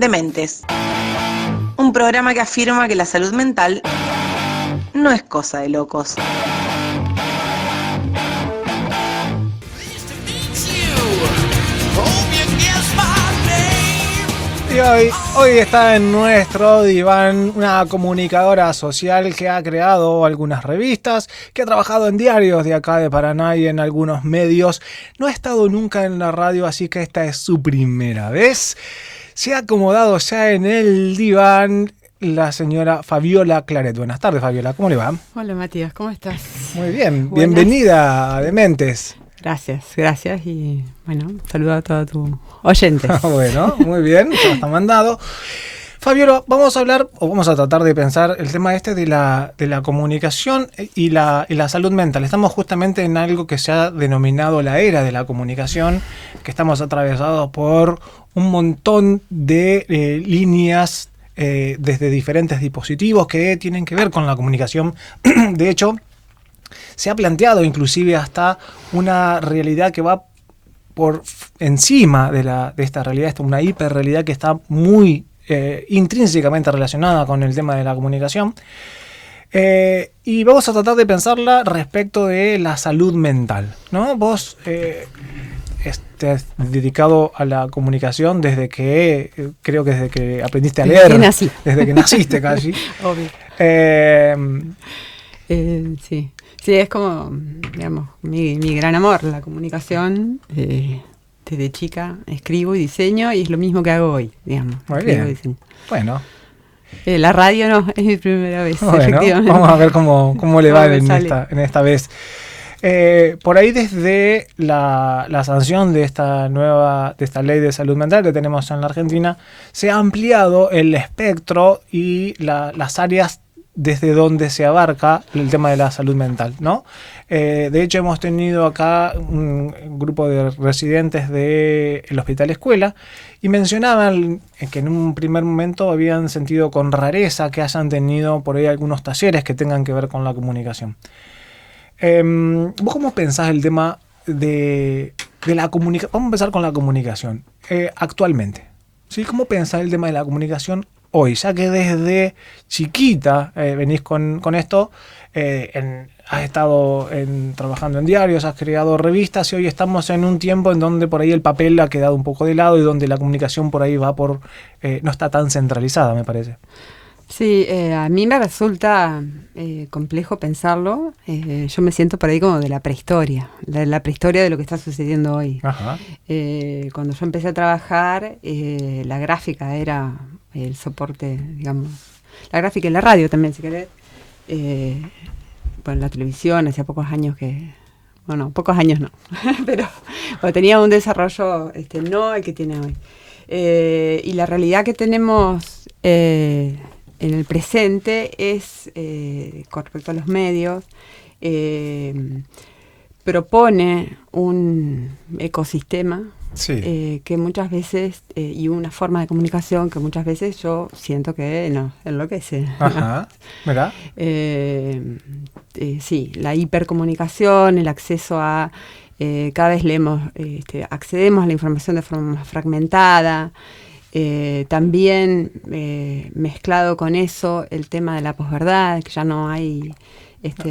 Dementes. Un programa que afirma que la salud mental no es cosa de locos. Y hoy, hoy está en nuestro diván una comunicadora social que ha creado algunas revistas, que ha trabajado en diarios de acá de Paraná y en algunos medios. No ha estado nunca en la radio, así que esta es su primera vez. Se ha acomodado ya en el diván la señora Fabiola Claret. Buenas tardes, Fabiola. ¿Cómo le va? Hola, Matías. ¿Cómo estás? Muy bien. Bienvenida a Dementes. Gracias, gracias y bueno, saludo a todos tus oyentes. bueno, muy bien, ya está mandado. Fabiola, vamos a hablar, o vamos a tratar de pensar el tema este de la, de la comunicación y la, y la salud mental. Estamos justamente en algo que se ha denominado la era de la comunicación, que estamos atravesados por un montón de eh, líneas eh, desde diferentes dispositivos que tienen que ver con la comunicación. de hecho, se ha planteado inclusive hasta una realidad que va por encima de, la, de esta realidad, una hiperrealidad que está muy eh, intrínsecamente relacionada con el tema de la comunicación. Y vamos a tratar de pensarla respecto de la salud mental. ¿no? Vos estás dedicado a la comunicación desde que, creo que desde que aprendiste a leer. Desde que nací. Desde que naciste casi. Obvio. Eh, Eh, sí, sí, es como, digamos, mi, mi gran amor, la comunicación. eh, desde chica escribo y diseño y es lo mismo que hago hoy, digamos. Muy bien. y diseño. bueno, Eh, la radio no, es mi primera vez, Bueno, efectivamente. vamos a ver cómo, cómo le va en esta, en esta vez. Eh, por ahí desde la, sanción de esta nueva, de esta ley de salud mental que tenemos en la Argentina, se ha ampliado el espectro y la- las áreas desde donde se abarca el tema de la salud mental, ¿no? Eh, de hecho, hemos tenido acá un grupo de residentes del Hospital Escuela y mencionaban que en un primer momento habían sentido con rareza que hayan tenido por ahí algunos talleres que tengan que ver con la comunicación. Em, ¿Vos cómo pensás el tema de, de la comunicación? Vamos a empezar con la comunicación. Eh, actualmente, ¿sí? ¿Cómo pensás el tema de la comunicación hoy? Ya que desde chiquita eh, venís con, con esto, eh, en- has estado en- trabajando en diarios, has creado revistas y hoy estamos en un tiempo en donde por ahí el papel ha quedado un poco de lado y donde la comunicación por ahí va por... eh, no está tan centralizada, me parece. Sí, eh, a mí me resulta eh, complejo pensarlo. Eh, yo me siento por ahí como de la prehistoria, de la prehistoria de lo que está sucediendo hoy. Ajá. Eh, cuando yo empecé a trabajar, la gráfica era el soporte, digamos, la gráfica y la radio también, si querés. Bueno, la televisión, hacía pocos años que, bueno, pocos años no, pero bueno, tenía un desarrollo este, no el que tiene hoy. Y la realidad que tenemos eh, en el presente es, eh, con respecto a los medios, eh, propone un ecosistema Sí. eh, que muchas veces, eh, y una forma de comunicación que muchas veces yo siento que no, enloquece. Ajá. ¿Verdad? Eh, sí, la hipercomunicación, el acceso a, cada vez leemos, este, accedemos a la información de forma más fragmentada. Eh, también eh, mezclado con eso el tema de la posverdad, que ya no hay, este,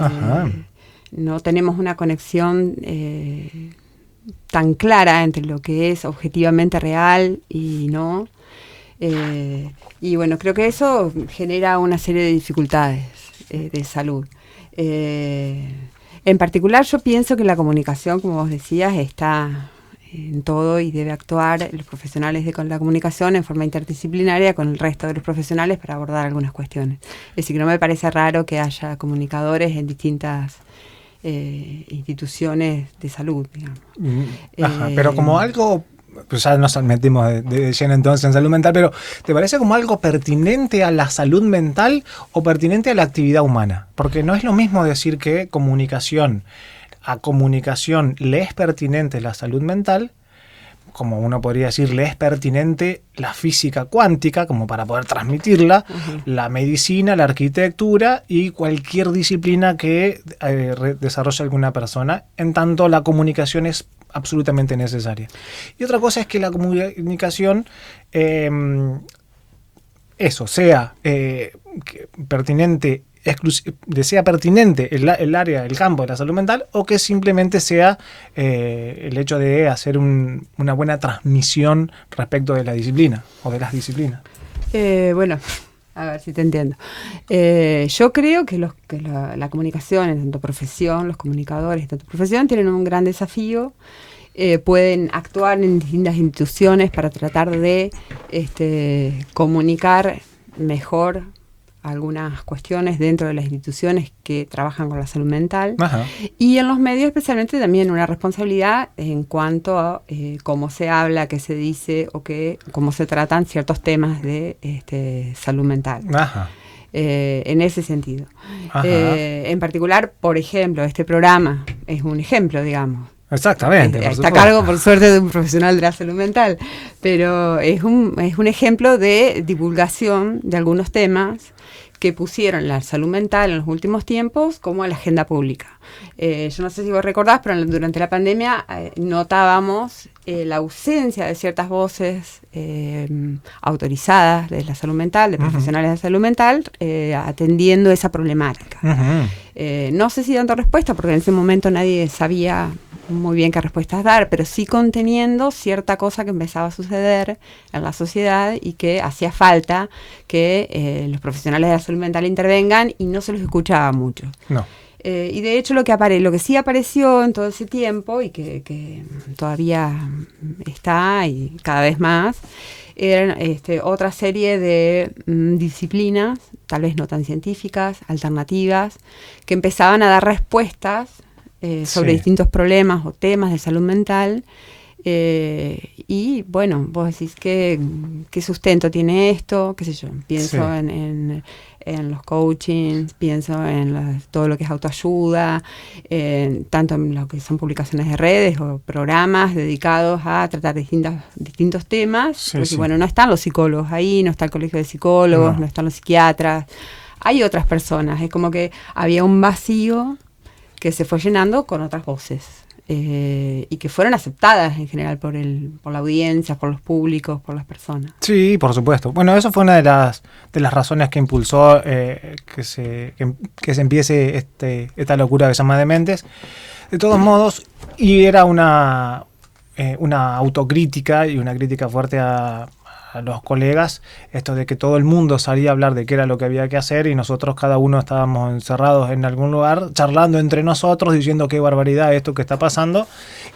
no tenemos una conexión eh, tan clara entre lo que es objetivamente real y no. Y bueno, creo que eso genera una serie de dificultades de salud. En particular, yo pienso que la comunicación, como vos decías, está en todo y debe actuar los profesionales de con la comunicación en forma interdisciplinaria con el resto de los profesionales para abordar algunas cuestiones. Es decir, que no me parece raro que haya comunicadores en distintas eh, instituciones de salud, digamos. Mm, Ajá, Eh, pero como algo, pues ya nos metimos de, de lleno entonces en salud mental, pero ¿te parece como algo pertinente a la salud mental o pertinente a la actividad humana? Porque no es lo mismo decir que comunicación, a comunicación le es pertinente la salud mental, como uno podría decir, le es pertinente la física cuántica, como para poder transmitirla, la medicina, la arquitectura y cualquier disciplina que eh, desarrolle alguna persona, en tanto la comunicación es absolutamente necesaria. Y otra cosa es que la comunicación eh, eso sea eh, pertinente sea pertinente el, el, área, el campo de la salud mental o que simplemente sea eh, el hecho de hacer una buena transmisión respecto de la disciplina o de las disciplinas. Eh, bueno, a ver si te entiendo. Eh, yo creo que, los, que la, comunicación en tanto profesión, los comunicadores en tanto profesión tienen un gran desafío. pueden actuar en distintas instituciones para tratar de este, comunicar mejor algunas cuestiones dentro de las instituciones que trabajan con la salud mental y en los medios especialmente también una responsabilidad en cuanto a eh, cómo se habla, qué se dice o que, cómo se tratan ciertos temas de este, salud mental. Eh, en ese sentido. Eh, en particular, por ejemplo, este programa es un ejemplo, digamos. Exactamente. Está a cargo, por suerte, de un profesional de la salud mental, pero es un, es un ejemplo de divulgación de algunos temas que pusieron la salud mental en los últimos tiempos como a la agenda pública. Eh, yo no sé si vos recordás, pero durante la pandemia eh, notábamos eh, la ausencia de ciertas voces autorizadas de la salud mental, de profesionales de salud mental, atendiendo esa problemática. no sé si dando respuesta, porque en ese momento nadie sabía muy bien qué respuestas dar, pero sí conteniendo cierta cosa que empezaba a suceder en la sociedad y que hacía falta que eh, los profesionales de la salud mental intervengan y no se los escuchaba mucho. No. Eh, y de hecho lo que, apare lo que sí apareció en todo ese tiempo y que, todavía está y cada vez más, eran este, otra serie de mm, disciplinas, tal vez no tan científicas, alternativas, que empezaban a dar respuestas eh, sobre distintos problemas o temas de salud mental. Eh, y bueno, vos decís, ¿qué, ¿qué, sustento tiene esto? ¿Qué sé yo? Pienso en, en, los coachings, pienso en todo lo que es autoayuda, tanto en lo que son publicaciones de redes o programas dedicados a tratar distintos, distintos temas. porque bueno, no están los psicólogos ahí, no está el colegio de psicólogos, no están los psiquiatras. Hay otras personas, es como que había un vacío que se fue llenando con otras voces eh, y que fueron aceptadas en general por, el, por la audiencia, por los públicos, por las personas. Sí, por supuesto. Bueno, eso fue una de las, de las razones que impulsó eh, que, se, que, se empiece este, esta locura que se llama Dementes. De todos modos, y era una, eh, una autocrítica y una crítica fuerte a, a los colegas esto de que todo el mundo salía a hablar de qué era lo que había que hacer y nosotros cada uno estábamos encerrados en algún lugar charlando entre nosotros diciendo qué barbaridad esto que está pasando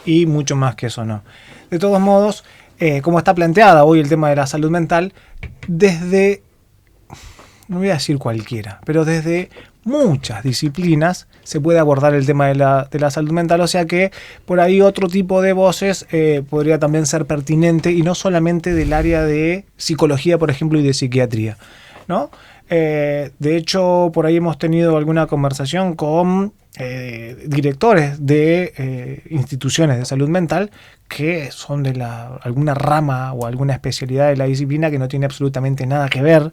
y mucho más que eso no. De todos modos, eh, como está planteada hoy el tema de la salud mental, desde, no voy a decir cualquiera, pero desde muchas disciplinas se puede abordar el tema de la, de la, salud mental, o sea que por ahí otro tipo de voces eh, podría también ser pertinente y no solamente del área de psicología, por ejemplo, y de psiquiatría, ¿no? Eh, de hecho, por ahí hemos tenido alguna conversación con eh, directores de instituciones de salud mental que son de la, alguna rama o alguna especialidad de la disciplina que no tiene absolutamente nada que ver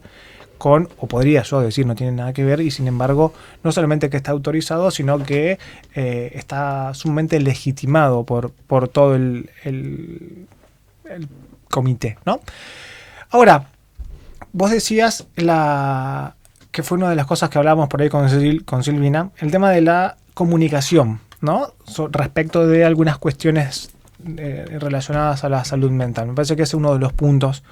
con, o podría yo decir, no tiene nada que ver, y sin embargo, no solamente que está autorizado, sino que eh, está sumamente legitimado por, por todo el, comité, ¿no? Ahora, vos decías la que fue una de las cosas que hablábamos por ahí con, Silvina, el tema de la comunicación, ¿no? respecto de algunas cuestiones eh, relacionadas a la salud mental. Me parece que es uno de los puntos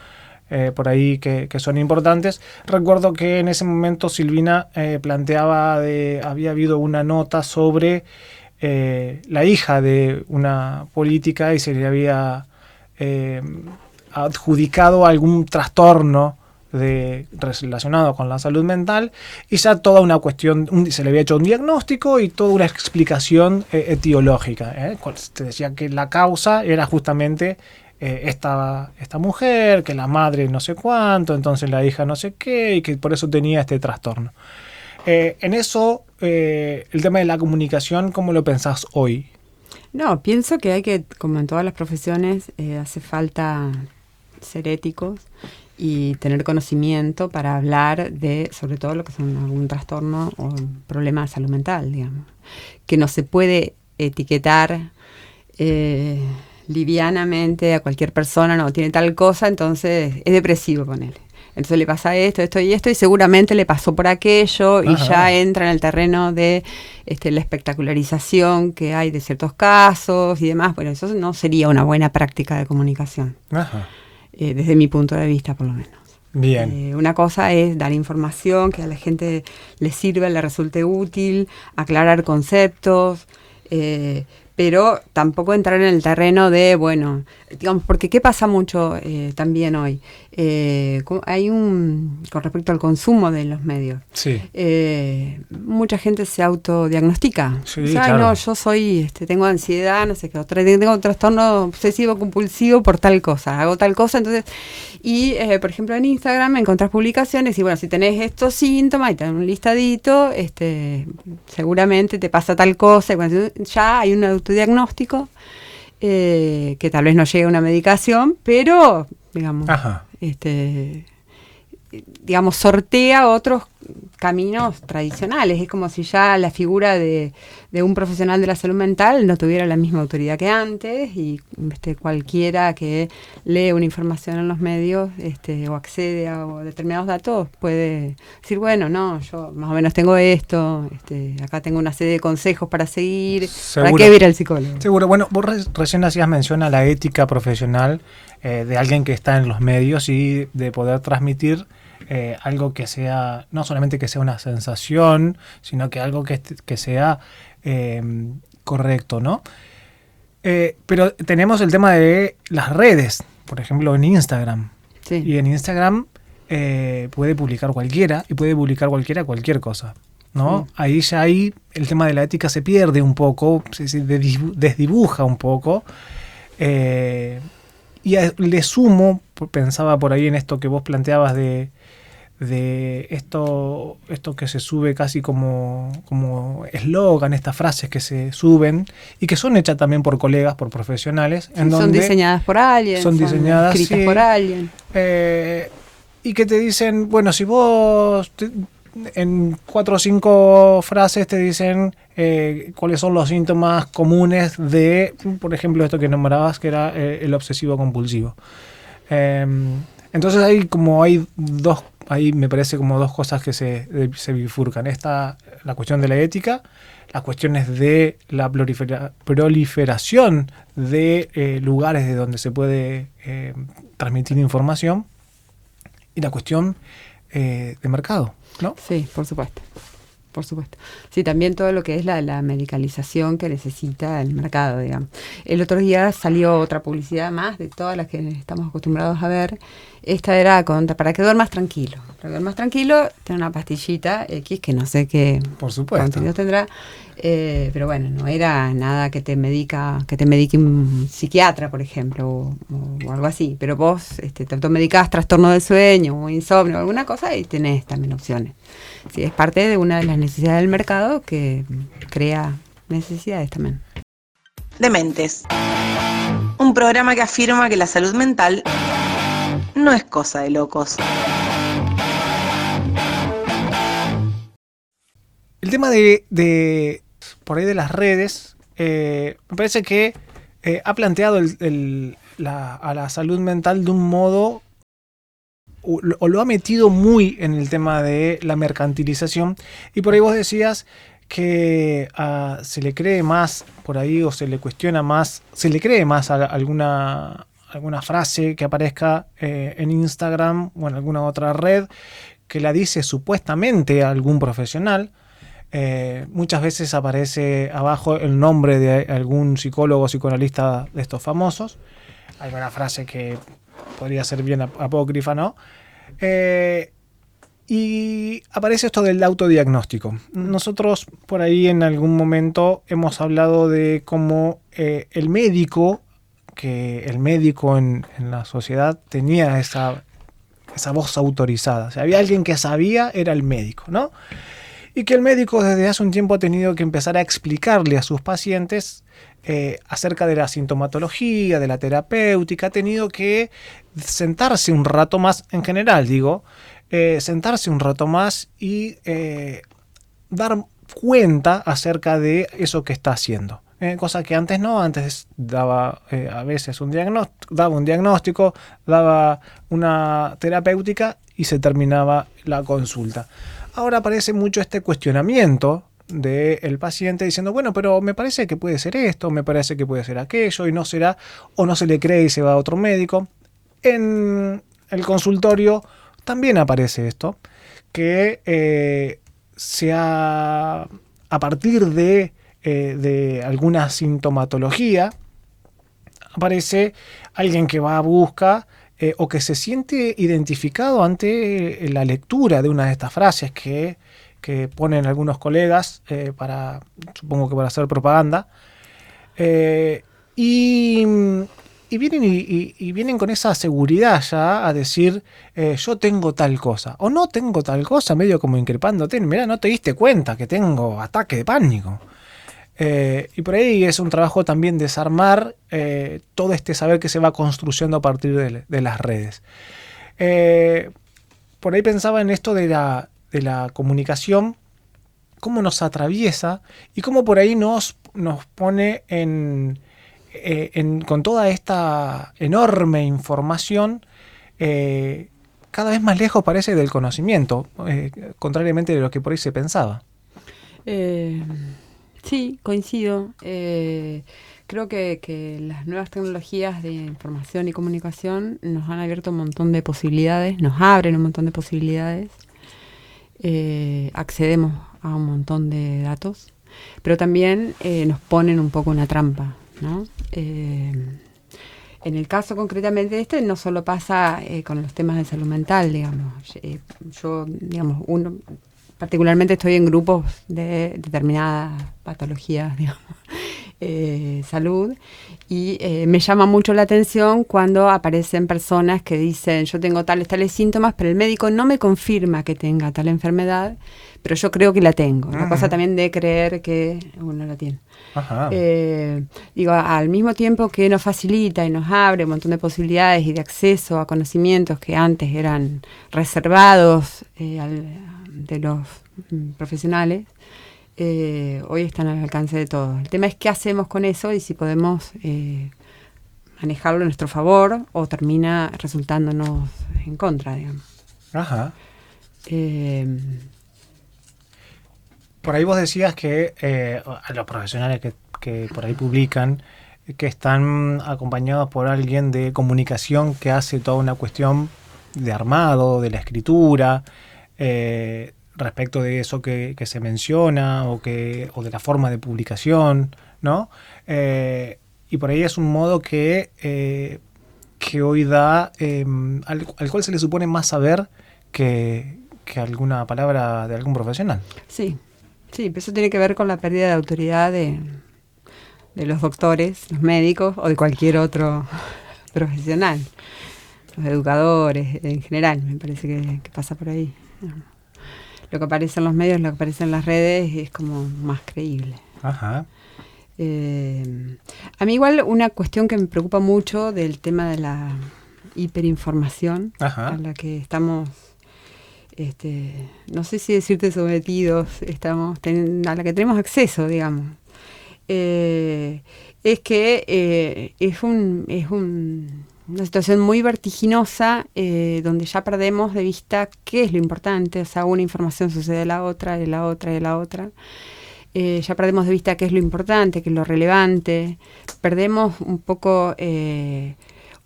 eh, por ahí que, son importantes. Recuerdo que en ese momento Silvina eh, planteaba, de, había habido una nota sobre eh, la hija de una política y se le había adjudicado algún trastorno de, relacionado con la salud mental y ya toda una cuestión, se le había hecho un diagnóstico y toda una explicación etiológica. Te decía que la causa era justamente eh, esta, esta mujer, que la madre no sé cuánto, entonces la hija no sé qué, y que por eso tenía este trastorno. Eh, en eso, eh, el tema de la comunicación, ¿cómo lo pensás hoy? No, pienso que hay que, como en todas las profesiones, hace falta ser éticos y tener conocimiento para hablar de, sobre todo lo que son algún trastorno o problema de salud mental, digamos. Que no se puede etiquetar livianamente a cualquier persona, no, tiene tal cosa, entonces es depresivo con él. Entonces le pasa esto, esto y esto, y seguramente le pasó por aquello, y ya entra en el terreno de este, la espectacularización que hay de ciertos casos y demás. Bueno, eso no sería una buena práctica de comunicación, eh, desde mi punto de vista, por lo menos. Bien. Eh, una cosa es dar información que a la gente le sirva, le resulte útil, aclarar conceptos, eh, pero tampoco entrar en el terreno de, bueno, digamos, porque ¿qué pasa mucho eh, también hoy? Eh, hay un, con respecto al consumo de los medios, sí. eh, mucha gente se autodiagnostica. Sí, o sea, claro. no, yo soy, este, tengo ansiedad, no sé qué, otra, tengo un trastorno obsesivo compulsivo por tal cosa, hago tal cosa, entonces, y eh, por ejemplo en Instagram encontrás publicaciones y bueno, si tenés estos síntomas y tenés un listadito, este, seguramente te pasa tal cosa, y bueno, ya hay un autodiagnóstico eh, que tal vez no llegue una medicación, pero digamos, Ajá. este, digamos, sortea otros caminos tradicionales. Es como si ya la figura de, de, un profesional de la salud mental no tuviera la misma autoridad que antes y este, cualquiera que lee una información en los medios este, o accede a determinados datos puede decir, bueno, no, yo más o menos tengo esto, este, acá tengo una serie de consejos para seguir, Seguro. ¿para qué ir al psicólogo? Seguro. Bueno, vos re recién hacías mención a la ética profesional eh, de alguien que está en los medios y de poder transmitir eh, algo que sea, no solamente que sea una sensación, sino que algo que, que sea eh, correcto, ¿no? Eh, pero tenemos el tema de las redes, por ejemplo en Instagram. Sí. Y en Instagram eh, puede publicar cualquiera y puede publicar cualquiera cualquier cosa. ¿no? Sí. Ahí ya ahí el tema de la ética se pierde un poco, se, se desdibuja un poco. Eh, y a, le sumo, pensaba por ahí en esto que vos planteabas de, de esto, esto que se sube casi como como eslogan, estas frases que se suben y que son hechas también por colegas, por profesionales. En son donde diseñadas por alguien. Son diseñadas escritas sí, por alguien. Eh, y que te dicen, bueno, si vos te, en cuatro o cinco frases te dicen eh, cuáles son los síntomas comunes de, por ejemplo, esto que nombrabas, que era eh, el obsesivo compulsivo. Eh, entonces hay como hay dos, ahí me parece como dos cosas que se, se bifurcan. Esta, la cuestión de la ética, las cuestiones de la prolifera, proliferación de eh, lugares de donde se puede eh, transmitir información y la cuestión eh, de mercado, ¿no? Sí, por supuesto. Por supuesto. Sí, también todo lo que es la, la, medicalización que necesita el mercado, digamos. El otro día salió otra publicidad más de todas las que estamos acostumbrados a ver. Esta era contra, para que duermas tranquilo. Para que duermas tranquilo, tiene una pastillita X que no sé qué Por supuesto. contenido tendrá. Eh, pero bueno, no era nada que te medica, que te medique un psiquiatra, por ejemplo, o, algo así. Pero vos este, te automedicás trastorno del sueño o insomnio o alguna cosa y tenés también opciones. Sí, es parte de una de las necesidades del mercado que crea necesidades también. Dementes. Un programa que afirma que la salud mental no es cosa de locos. El tema de, de por ahí de las redes, eh, me parece que eh, ha planteado el, el, la, a la salud mental de un modo o, lo ha metido muy en el tema de la mercantilización y por ahí vos decías que uh, se le cree más por ahí o se le cuestiona más, se le cree más a alguna, alguna frase que aparezca eh, en Instagram o en alguna otra red que la dice supuestamente algún profesional. Eh, muchas veces aparece abajo el nombre de algún psicólogo o psicoanalista de estos famosos. Hay una frase que podría ser bien apócrifa, ¿no? Eh, y aparece esto del autodiagnóstico. Nosotros por ahí en algún momento hemos hablado de cómo eh, el médico, que el médico en, en la sociedad tenía esa, esa voz autorizada. O sea, había alguien que sabía, era el médico, ¿no? y que el médico desde hace un tiempo ha tenido que empezar a explicarle a sus pacientes eh, acerca de la sintomatología, de la terapéutica, ha tenido que sentarse un rato más, en general digo, eh, sentarse un rato más y eh, dar cuenta acerca de eso que está haciendo. cosa que antes no, antes daba a veces un diagnóstico, daba un diagnóstico, daba una terapéutica y se terminaba la consulta. Ahora aparece mucho este cuestionamiento del paciente diciendo, bueno, pero me parece que puede ser esto, me parece que puede ser aquello, y no será, o no se le cree y se va a otro médico. En el consultorio también aparece esto, que eh, sea a partir de, eh, de alguna sintomatología, aparece alguien que va a busca eh, o que se siente identificado ante la lectura de una de estas frases que que ponen algunos colegas eh, para, supongo que para hacer propaganda. Eh, y, vienen, y, vienen con esa seguridad ya a decir, eh, yo tengo tal cosa, o no tengo tal cosa, medio como increpándote, mira, no te diste cuenta que tengo ataque de pánico. y por ahí es un trabajo también desarmar todo este saber que se va construyendo a partir de, de las redes. por ahí pensaba en esto de la, de la comunicación, cómo nos atraviesa y cómo por ahí nos, nos pone en, eh, con toda esta enorme información, eh, cada vez más lejos parece del conocimiento, eh, contrariamente de lo que por ahí se pensaba. sí, coincido. creo que, que, las nuevas tecnologías de información y comunicación nos han abierto un montón de posibilidades, nos abren un montón de posibilidades. Eh, accedemos a un montón de datos, pero también eh, nos ponen un poco una trampa, ¿no? Eh, en el caso concretamente de este, no solo pasa con los temas de salud mental, digamos. yo, digamos, uno, particularmente estoy en grupos de determinadas patologías, digamos, eh, salud y eh, me llama mucho la atención cuando aparecen personas que dicen yo tengo tales, tales síntomas, pero el médico no me confirma que tenga tal enfermedad, pero yo creo que la tengo. La cosa también de creer que uno la tiene. Eh, digo, al mismo tiempo que nos facilita y nos abre un montón de posibilidades y de acceso a conocimientos que antes eran reservados de los mm, profesionales, eh, hoy están al alcance de todos. El tema es qué hacemos con eso y si podemos eh, manejarlo a nuestro favor o termina resultándonos en contra, digamos. Ajá. Eh, por ahí vos decías que a los profesionales que, que, por ahí publican, que están acompañados por alguien de comunicación que hace toda una cuestión de armado, de la escritura, eh, respecto de eso que, se menciona o, que, o de la forma de publicación, ¿no? Eh, y por ahí es un modo que, eh, que hoy da, em, al, cual se le supone más saber que, alguna palabra de algún profesional. Sí, sí, eso tiene que ver con la pérdida de autoridad de, de los doctores, los médicos o de cualquier otro profesional, los educadores en general, me parece que, que pasa por ahí lo que aparece en los medios, lo que aparece en las redes es como más creíble. Ajá. Eh, a mí igual una cuestión que me preocupa mucho del tema de la hiperinformación a la que estamos, este, no sé si decirte sometidos, estamos a la que tenemos acceso, digamos. Eh, es que eh, es un, es un una situación muy vertiginosa eh, donde ya perdemos de vista qué es lo importante, o sea, una información sucede de la otra, de la otra, de la otra. Eh, ya perdemos de vista qué es lo importante, qué es lo relevante, perdemos un poco, eh,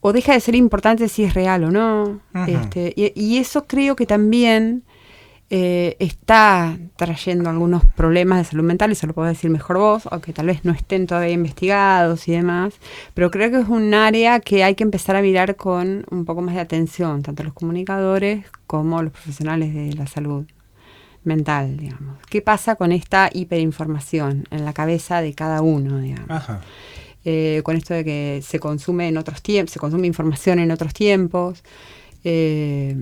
o deja de ser importante si es real o no. Este, y, eso creo que también eh, está trayendo algunos problemas de salud mental, y se lo puedo decir mejor vos, aunque tal vez no estén todavía investigados y demás, pero creo que es un área que hay que empezar a mirar con un poco más de atención, tanto los comunicadores como los profesionales de la salud mental, digamos. ¿Qué pasa con esta hiperinformación en la cabeza de cada uno, digamos? Eh, con esto de que se consume en otros tiempos, se consume información en otros tiempos. Eh,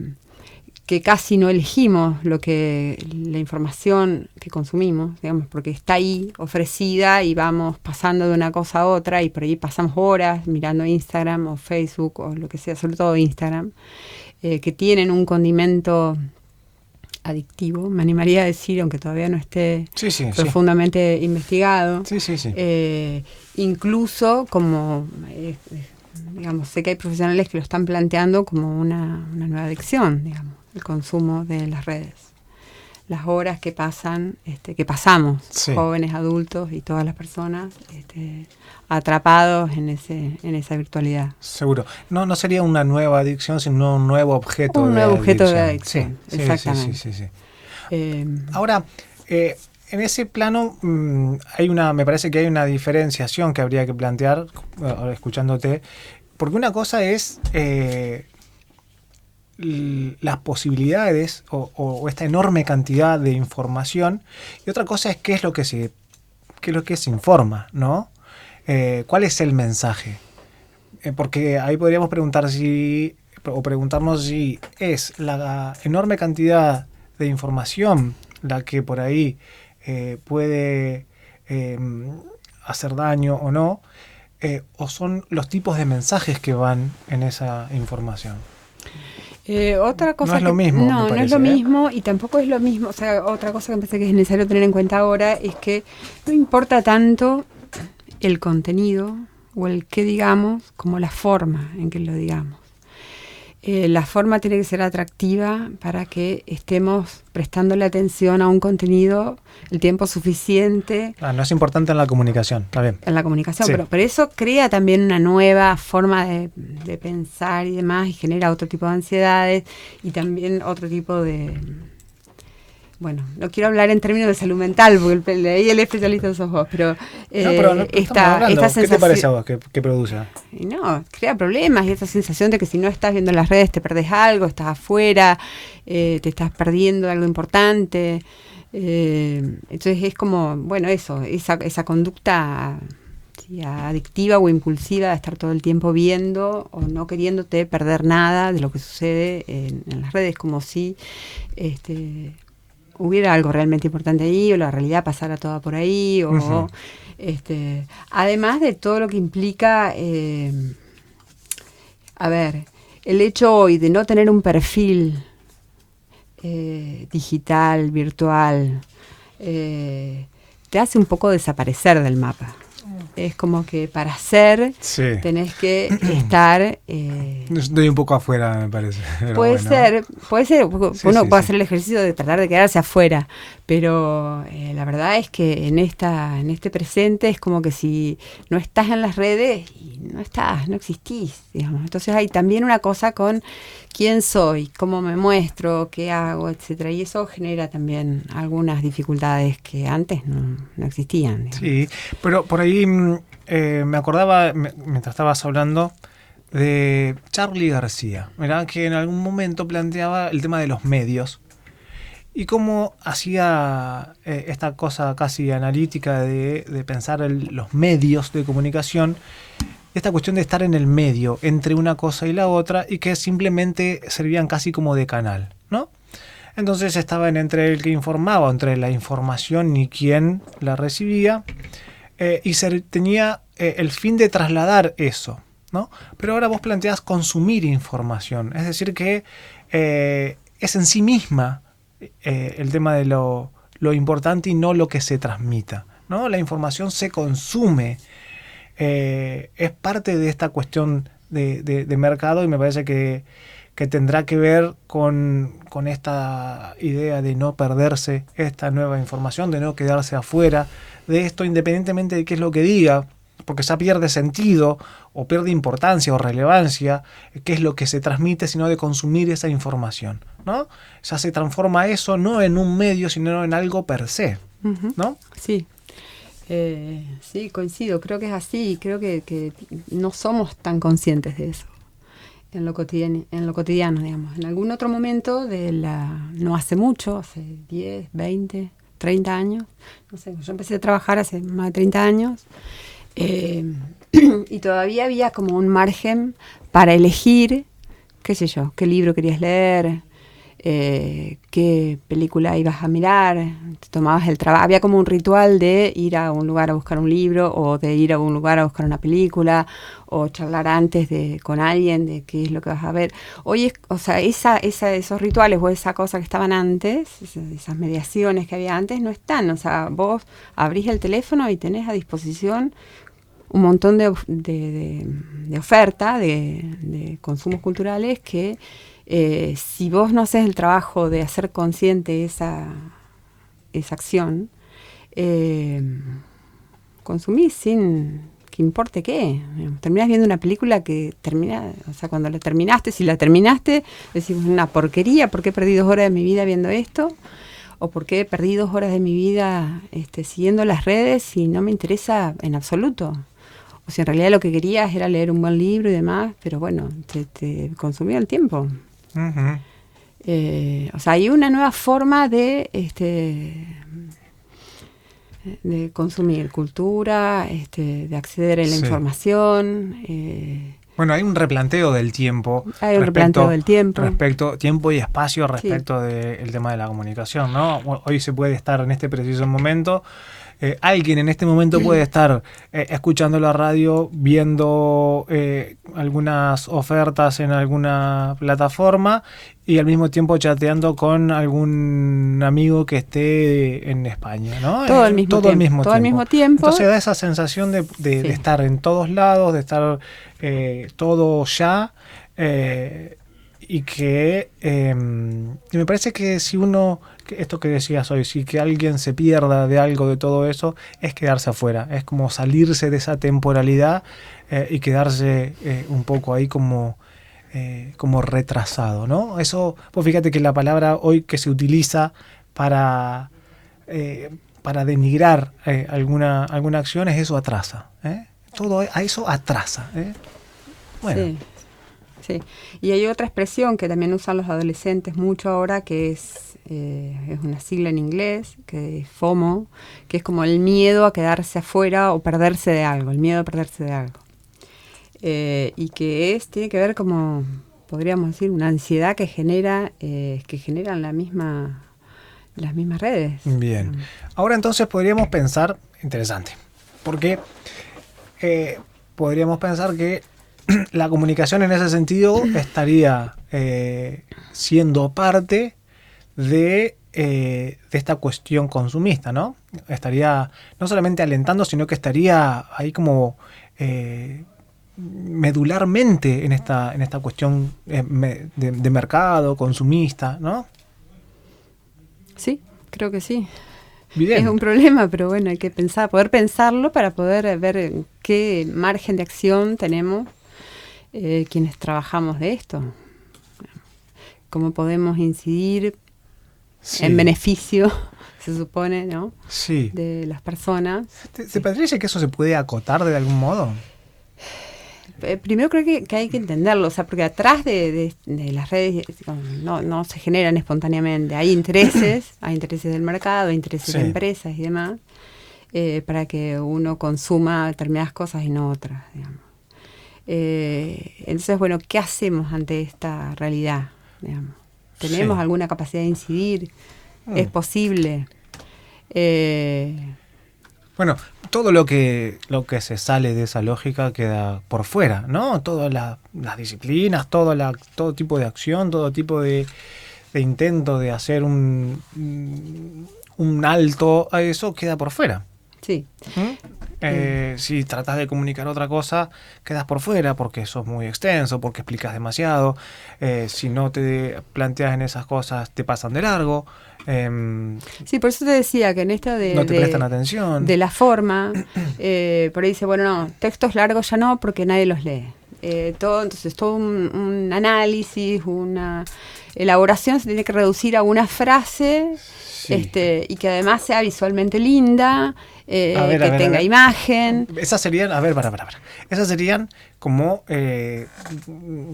que casi no elegimos lo que la información que consumimos, digamos, porque está ahí ofrecida y vamos pasando de una cosa a otra y por ahí pasamos horas mirando Instagram o Facebook o lo que sea, sobre todo Instagram, eh, que tienen un condimento adictivo, me animaría a decir, aunque todavía no esté Sí, sí, sí. profundamente investigado. Sí. Eh, incluso como, eh, digamos, sé que hay profesionales que lo están planteando como una, una nueva adicción, digamos, el consumo de las redes. Las horas que pasan, este, que pasamos, Sí. jóvenes, adultos y todas las personas, este, atrapados en ese, en esa virtualidad. Seguro. No, no sería una nueva adicción, sino un nuevo objeto Un de nuevo adicción. objeto de adicción, Sí, sí, exactamente. Sí. Eh, Ahora, eh, en ese plano mm, hay una, me parece que hay una diferenciación que habría que plantear, eh, escuchándote, porque una cosa es eh, las posibilidades o, esta enorme cantidad de información y otra cosa es qué es lo que se, qué es lo que se informa, ¿no? Eh, ¿Cuál es el mensaje? Eh, porque ahí podríamos preguntar si o preguntarnos si es la enorme cantidad de información la que por ahí eh, puede eh, hacer daño o no, o son los tipos de mensajes que van en esa información. Eh, otra cosa No es lo mismo, No, no es lo ¿eh? mismo y tampoco es lo mismo. O sea, otra cosa que me parece que es necesario tener en cuenta ahora es que no importa tanto el contenido o el que digamos como la forma en que lo digamos. Eh, la forma tiene que ser atractiva para que estemos prestándole atención a un contenido el tiempo suficiente Ah, no es importante en la comunicación, está bien. en la comunicación, Sí. pero, pero eso crea también una nueva forma de, de pensar y demás y genera otro tipo de ansiedades y también otro tipo de... Bueno, no quiero hablar en términos de salud mental, porque el, ahí el especialista sos vos, pero, eh, no, pero no, estamos esta, esta ¿Qué te parece a sensación... vos que, que produce? No, crea problemas y esa sensación de que si no estás viendo las redes te perdés algo, estás afuera, eh, te estás perdiendo algo importante. eh, entonces es como, bueno, eso, esa, esa conducta sí, adictiva o impulsiva de estar todo el tiempo viendo o no queriéndote perder nada de lo que sucede en, en las redes, como si este, hubiera algo realmente importante ahí o la realidad pasara toda por ahí o este, además de todo lo que implica, eh, a ver, el hecho hoy de no tener un perfil eh, digital, virtual, eh, te hace un poco desaparecer del mapa. Es como que para ser Sí. tenés que estar... eh, Estoy un poco afuera, me parece. puede bueno. ser, puede ser, uno Sí, puede sí. hacer el ejercicio de tratar de quedarse afuera, pero eh, la verdad es que en esta, en este presente es como que si no estás en las redes y no estás, no existís, digamos. Entonces hay también una cosa con quién soy, cómo me muestro, qué hago, etcétera, y eso genera también algunas dificultades que antes no, existían. Sí, pero por ahí mm, eh, me acordaba, mientras estabas hablando, de Charlie García, ¿verdad? que en algún momento planteaba el tema de los medios y cómo hacía eh, esta cosa casi analítica de, pensar los medios de comunicación, esta cuestión de estar en el medio entre una cosa y la otra y que simplemente servían casi como de canal, ¿no? Entonces estaban entre el que informaba, entre la información y quien la recibía, eh, y se tenía eh, el fin de trasladar eso, ¿no? Pero ahora vos planteás consumir información, es decir, que es en sí misma eh, el tema de lo, lo importante y no lo que se transmita, ¿no? La información se consume, eh, es parte de esta cuestión de, de- de mercado y me parece que, que tendrá que ver con, con esta idea de no perderse esta nueva información, de no quedarse afuera de esto, independientemente de qué es lo que diga, porque ya pierde sentido o pierde importancia o relevancia qué es lo que se transmite, sino de consumir esa información, ¿no? Ya se transforma eso no en un medio, sino en algo per se. ¿no? Sí, Eh, sí, coincido, creo que es así, creo que, que no somos tan conscientes de eso en lo, cotidiano, en lo cotidiano, digamos. En algún otro momento, de la no hace mucho, hace 10, 20, 30 años, no sé, yo empecé a trabajar hace más de 30 años, eh, y todavía había como un margen para elegir, qué sé yo, qué libro querías leer, eh, qué película ibas a mirar, te tomabas el trabajo, había como un ritual de ir a un lugar a buscar un libro o de ir a un lugar a buscar una película o charlar antes de, con alguien de qué es lo que vas a ver. Hoy, es, o sea, esa, esa, esos rituales o esa cosa que estaban antes, esas mediaciones que había antes, no están. O sea, vos abrís el teléfono y tenés a disposición un montón de, de, de oferta de, de consumos culturales que eh, si vos no haces el trabajo de hacer consciente esa, esa acción, eh, consumís sin que importe qué. Terminás viendo una película que termina, o sea, cuando la terminaste, si la terminaste, decís una porquería, ¿por qué he perdido dos horas de mi vida viendo esto? ¿O por qué he perdido dos horas de mi vida este, siguiendo las redes y no me interesa en absoluto? O si en realidad lo que querías era leer un buen libro y demás, pero bueno, te, te consumía el tiempo. Eh, o sea, hay una nueva forma de, este, de consumir cultura, este, de acceder a la información. Eh, bueno, hay un replanteo del tiempo. Hay un replanteo del tiempo. Respecto, tiempo y espacio respecto del tema de la comunicación, ¿no? Hoy se puede estar en este preciso momento eh, alguien en este momento puede estar eh, escuchando la radio, viendo eh, algunas ofertas en alguna plataforma y al mismo tiempo chateando con algún amigo que esté en España, ¿no? Todo, al mismo, tiempo, todo al mismo tiempo. Entonces da esa sensación de, estar en todos lados, de estar todo ya y que em, me parece que si uno, esto que decías hoy, si que alguien se pierda de algo de todo eso, es quedarse afuera, es como salirse de esa temporalidad eh, y quedarse eh, un poco ahí como, eh, como retrasado, ¿no? Eso, pues fíjate que la palabra hoy que se utiliza para, para denigrar alguna, alguna acción es eso atrasa, todo a eso atrasa. Bueno. Sí, y hay otra expresión que también usan los adolescentes mucho ahora, que es, eh, es una sigla en inglés, que es FOMO, que es como el miedo a quedarse afuera o perderse de algo, el miedo a perderse de algo. Eh, y que es, tiene que ver como, podríamos decir, una ansiedad que genera, eh, que generan la misma, las mismas redes. Bien. Ahora entonces podríamos pensar, interesante, porque podríamos pensar que la comunicación en ese sentido estaría eh, siendo parte de, eh, de, esta cuestión consumista, ¿no? Estaría no solamente alentando, sino que estaría ahí como eh, medularmente en esta, en esta cuestión de, mercado, consumista, ¿no? Sí, creo que sí. Es un problema, pero bueno, hay que pensar, poder pensarlo para poder ver qué margen de acción tenemos eh, quienes trabajamos de esto. ¿Cómo podemos incidir en beneficio, se supone, ¿no? Sí. De las personas. ¿Te, parece que eso se puede acotar de algún modo? Eh, primero creo que, hay que entenderlo, o sea, porque atrás de, las redes no, se generan espontáneamente, hay intereses, hay intereses del mercado, hay intereses de empresas y demás, eh, para que uno consuma determinadas cosas y no otras, digamos. Eh, entonces, bueno, ¿qué hacemos ante esta realidad? ¿Tenemos alguna capacidad de incidir? Mm. ¿Es posible? Eh, bueno, todo lo que, lo que se sale de esa lógica queda por fuera, ¿no? Todas las disciplinas, todo, la, todo tipo de acción, todo tipo de, de intento de hacer un, un alto a eso queda por fuera. Sí. Eh, si tratas de comunicar otra cosa, quedas por fuera porque sos muy extenso, porque explicas demasiado. Eh, si no te planteas en esas cosas, te pasan de largo. Em, sí, por eso te decía que en esta de, no te prestan atención. de la forma, eh, por ahí dice, bueno, no, textos largos ya no porque nadie los lee. todo, entonces, todo un, análisis, una elaboración se tiene que reducir a una frase este, y que además sea visualmente linda eh, que tenga imagen. Esas serían, a ver, para, para, para. Esas serían como eh,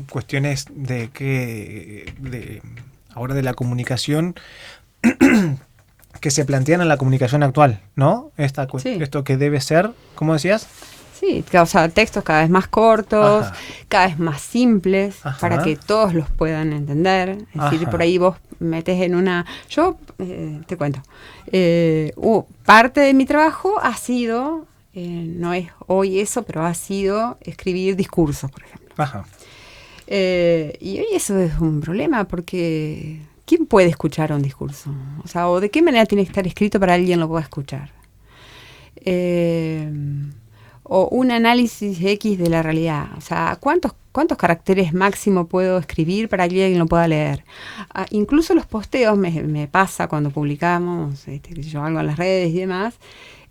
cuestiones de que, de, ahora de la comunicación que se plantean en la comunicación actual, ¿no? Esta, Esto que debe ser, ¿cómo decías? Sí, o sea, textos cada vez más cortos, cada vez más simples, para que todos los puedan entender. Es decir, por ahí vos metes en una... Yo eh, te cuento, eh, parte de mi trabajo ha sido, eh, no es hoy eso, pero ha sido escribir discursos, por ejemplo. Ajá. y hoy eso es un problema porque ¿quién puede escuchar un discurso? O sea, ¿o de qué manera tiene que estar escrito para alguien lo pueda escuchar? Eh, o un análisis X de la realidad. O sea, ¿cuántos, cuántos caracteres máximo puedo escribir para que alguien lo pueda leer? Ah, incluso los posteos me, pasa cuando publicamos este, yo algo en las redes y demás.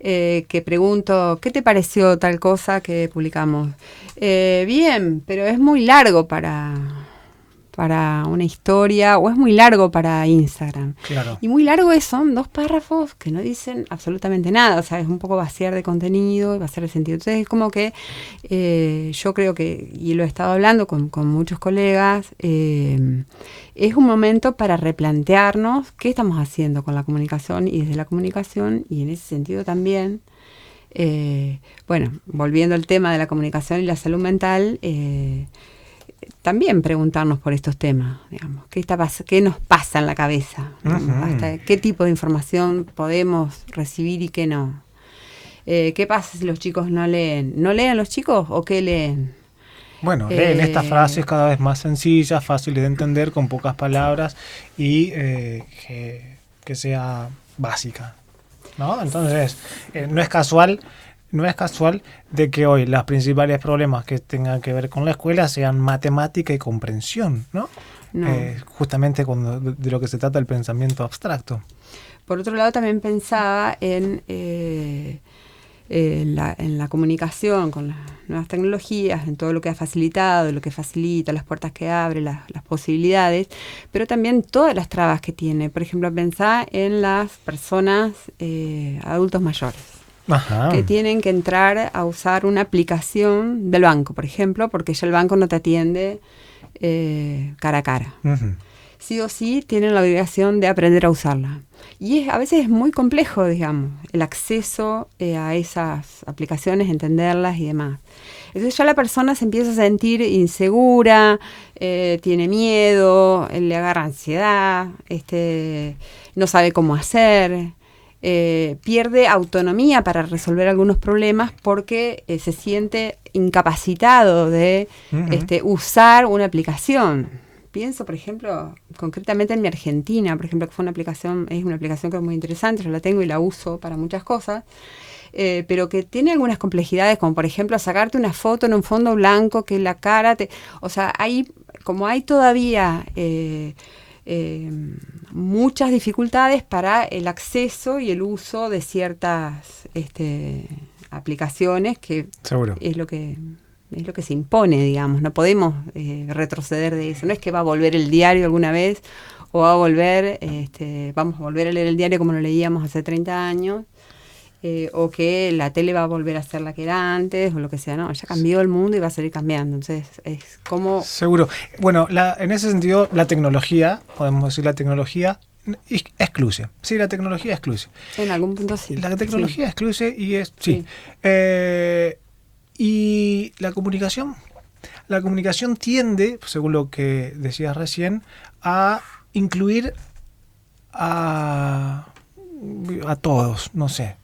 Eh, que pregunto, ¿qué te pareció tal cosa que publicamos? Eh, bien, pero es muy largo para, para una historia o es muy largo para Instagram. Y muy largo es, son dos párrafos que no dicen absolutamente nada, o sea, es un poco vaciar de contenido vaciar de sentido. Entonces es como que eh, yo creo que, y lo he estado hablando con, muchos colegas, eh, es un momento para replantearnos qué estamos haciendo con la comunicación y desde la comunicación y en ese sentido también. Eh, bueno, volviendo al tema de la comunicación y la salud mental, también preguntarnos por estos temas, digamos, qué, está, qué nos pasa en la cabeza, qué tipo de información podemos recibir y qué no. Eh, ¿Qué pasa si los chicos no leen? ¿No leen los chicos o qué leen? Bueno, leen estas eh, frases cada vez más sencillas, fáciles de entender, con pocas palabras y eh, que, que, sea básica. ¿no? Entonces, no es casual no es casual de que hoy los principales problemas que tengan que ver con la escuela sean matemática y comprensión, ¿no? Eh, justamente cuando, de lo que se trata el pensamiento abstracto. Por otro lado, también pensaba en, eh, en, la, comunicación con las nuevas tecnologías, en todo lo que ha facilitado, lo que facilita, las puertas que abre, las, posibilidades, pero también todas las trabas que tiene. Por ejemplo, pensar en las personas eh, adultos mayores que tienen que entrar a usar una aplicación del banco, por ejemplo, porque ya el banco no te atiende eh, cara a cara. Sí o sí tienen la obligación de aprender a usarla. Y a veces es muy complejo, digamos, el acceso eh, a esas aplicaciones, entenderlas y demás. Entonces ya la persona se empieza a sentir insegura, eh, tiene miedo, le agarra ansiedad, este, no sabe cómo hacer. Eh, pierde autonomía para resolver algunos problemas porque eh, se siente incapacitado de este, usar una aplicación. Pienso, por ejemplo, concretamente en mi Argentina, por ejemplo, que fue una aplicación, es una aplicación que es muy interesante, yo la tengo y la uso para muchas cosas, eh, pero que tiene algunas complejidades, como por ejemplo sacarte una foto en un fondo blanco que la cara te... O sea, hay, como hay todavía eh, muchas dificultades para el acceso y el uso de ciertas este, aplicaciones que es lo que es lo que se impone, digamos, no podemos eh, retroceder de eso. No es que va a volver el diario alguna vez o va a volver, este, vamos a volver a leer el diario como lo leíamos hace 30 años, eh, o que la tele va a volver a ser la que era antes, o lo que sea, no, ya cambió el mundo y va a seguir cambiando, entonces es como... Seguro. Bueno, en ese sentido, la tecnología, podemos decir la tecnología, excluye. Sí, la tecnología excluye. En algún punto sí. La tecnología excluye y es... Sí. Eh, y la comunicación. La comunicación tiende, según lo que decías recién, a incluir a, a todos, no sé,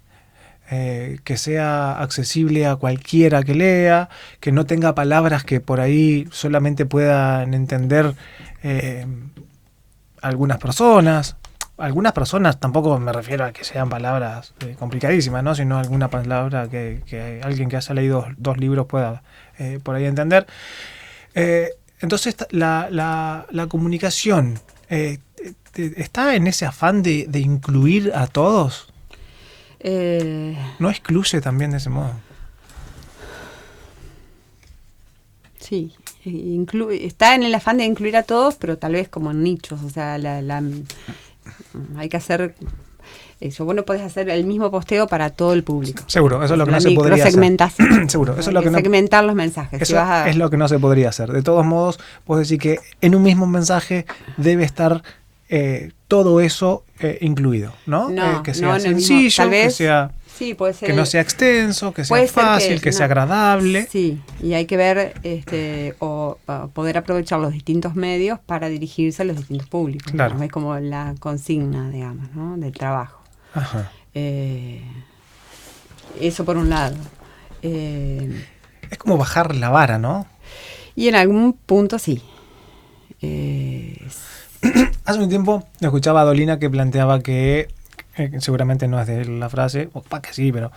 eh, que sea accesible a cualquiera que lea, que no tenga palabras que por ahí solamente puedan entender eh, algunas personas. Algunas personas, tampoco me refiero a que sean palabras eh, complicadísimas, ¿no? sino alguna palabra que, alguien que haya leído dos libros pueda por ahí entender. entonces, la, comunicación está en ese afán de incluir a todos. Eh, ¿No excluye también de ese modo? Sí, está en el afán de incluir a todos, pero tal vez como en nichos. O sea, hay que hacer eso. Vos no podés hacer el mismo posteo para todo el público. Seguro, eso es lo que no se podría hacer. Seguro, eso es lo que, no, segmentar los mensajes. Eso es lo que no se podría hacer. De todos modos, vos decir que en un mismo mensaje debe estar eh, todo eso eh, incluido, ¿no? no eh, que sea sencillo, que sea... Sí, puede ser. Que no sea extenso, que sea fácil, que- que, sea agradable. Sí, y hay que ver este, o poder aprovechar los distintos medios para dirigirse a los distintos públicos. Claro. ¿no? Es como la consigna, digamos, ¿no? del trabajo. Ajá. Eh, eso por un lado. Eh, Es como bajar la vara, ¿no? y en algún punto sí. Eh, Hace un tiempo escuchaba a Dolina que planteaba que, eh, seguramente no es de la frase, o para que sí, pero